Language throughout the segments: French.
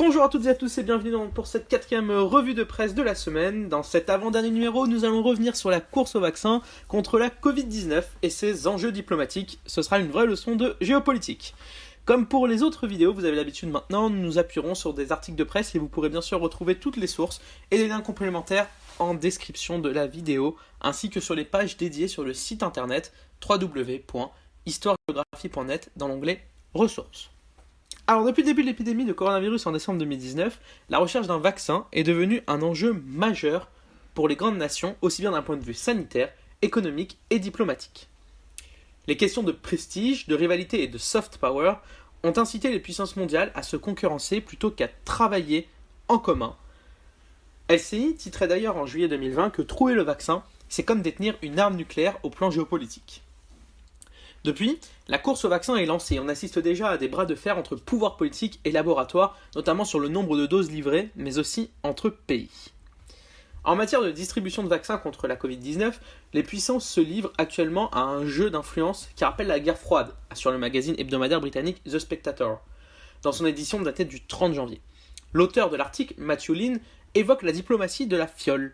Bonjour à toutes et à tous et bienvenue pour cette quatrième euh, revue de presse de la semaine. Dans cet avant-dernier numéro, nous allons revenir sur la course au vaccin contre la Covid-19 et ses enjeux diplomatiques. Ce sera une vraie leçon de géopolitique. Comme pour les autres vidéos, vous avez l'habitude maintenant, nous nous appuierons sur des articles de presse et vous pourrez bien sûr retrouver toutes les sources et les liens complémentaires en description de la vidéo, ainsi que sur les pages dédiées sur le site internet www.histoiregéographie.net dans l'onglet Ressources. Alors depuis le début de l'épidémie de coronavirus en décembre 2019, la recherche d'un vaccin est devenue un enjeu majeur pour les grandes nations, aussi bien d'un point de vue sanitaire, économique et diplomatique. Les questions de prestige, de rivalité et de soft power ont incité les puissances mondiales à se concurrencer plutôt qu'à travailler en commun. LCI titrait d'ailleurs en juillet 2020 que trouver le vaccin, c'est comme détenir une arme nucléaire au plan géopolitique. Depuis, la course au vaccin est lancée. On assiste déjà à des bras de fer entre pouvoirs politiques et laboratoires, notamment sur le nombre de doses livrées, mais aussi entre pays. En matière de distribution de vaccins contre la Covid-19, les puissances se livrent actuellement à un jeu d'influence qui rappelle la guerre froide, assure le magazine hebdomadaire britannique The Spectator, dans son édition datée du 30 janvier. L'auteur de l'article, Matthew Lynn, évoque la diplomatie de la fiole.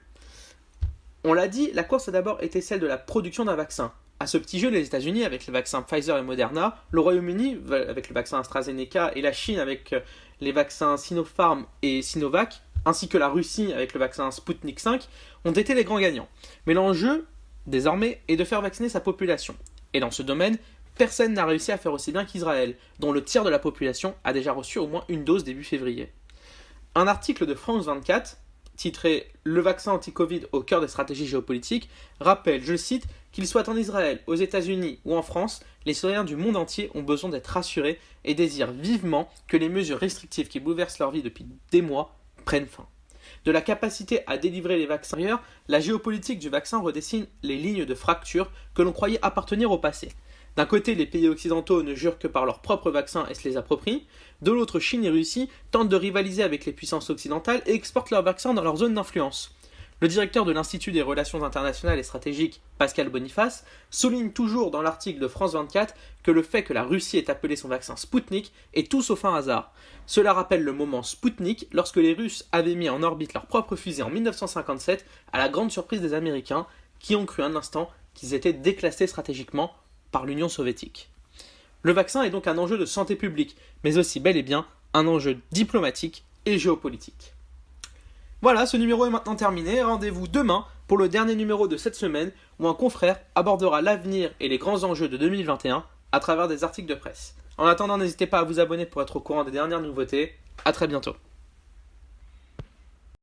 On l'a dit, la course a d'abord été celle de la production d'un vaccin. À ce petit jeu, les États-Unis avec les vaccins Pfizer et Moderna, le Royaume-Uni avec le vaccin AstraZeneca et la Chine avec euh, les vaccins Sinopharm et Sinovac, ainsi que la Russie avec le vaccin Sputnik 5, ont été les grands gagnants. Mais l'enjeu, désormais, est de faire vacciner sa population. Et dans ce domaine, personne n'a réussi à faire aussi bien qu'Israël, dont le tiers de la population a déjà reçu au moins une dose début février. Un article de France 24, titré Le vaccin anti-Covid au cœur des stratégies géopolitiques, rappelle, je cite, qu'il soit en Israël, aux États-Unis ou en France, les citoyens du monde entier ont besoin d'être rassurés et désirent vivement que les mesures restrictives qui bouleversent leur vie depuis des mois prennent fin. De la capacité à délivrer les vaccins ailleurs, la géopolitique du vaccin redessine les lignes de fracture que l'on croyait appartenir au passé. D'un côté, les pays occidentaux ne jurent que par leurs propres vaccins et se les approprient. De l'autre, Chine et Russie tentent de rivaliser avec les puissances occidentales et exportent leurs vaccins dans leur zone d'influence. Le directeur de l'Institut des relations internationales et stratégiques, Pascal Boniface, souligne toujours dans l'article de France 24 que le fait que la Russie ait appelé son vaccin Sputnik est tout sauf un hasard. Cela rappelle le moment Sputnik lorsque les Russes avaient mis en orbite leur propre fusée en 1957 à la grande surprise des Américains qui ont cru un instant qu'ils étaient déclassés stratégiquement par l'Union soviétique. Le vaccin est donc un enjeu de santé publique, mais aussi bel et bien un enjeu diplomatique et géopolitique. Voilà, ce numéro est maintenant terminé. Rendez-vous demain pour le dernier numéro de cette semaine où un confrère abordera l'avenir et les grands enjeux de 2021 à travers des articles de presse. En attendant, n'hésitez pas à vous abonner pour être au courant des dernières nouveautés. A très bientôt.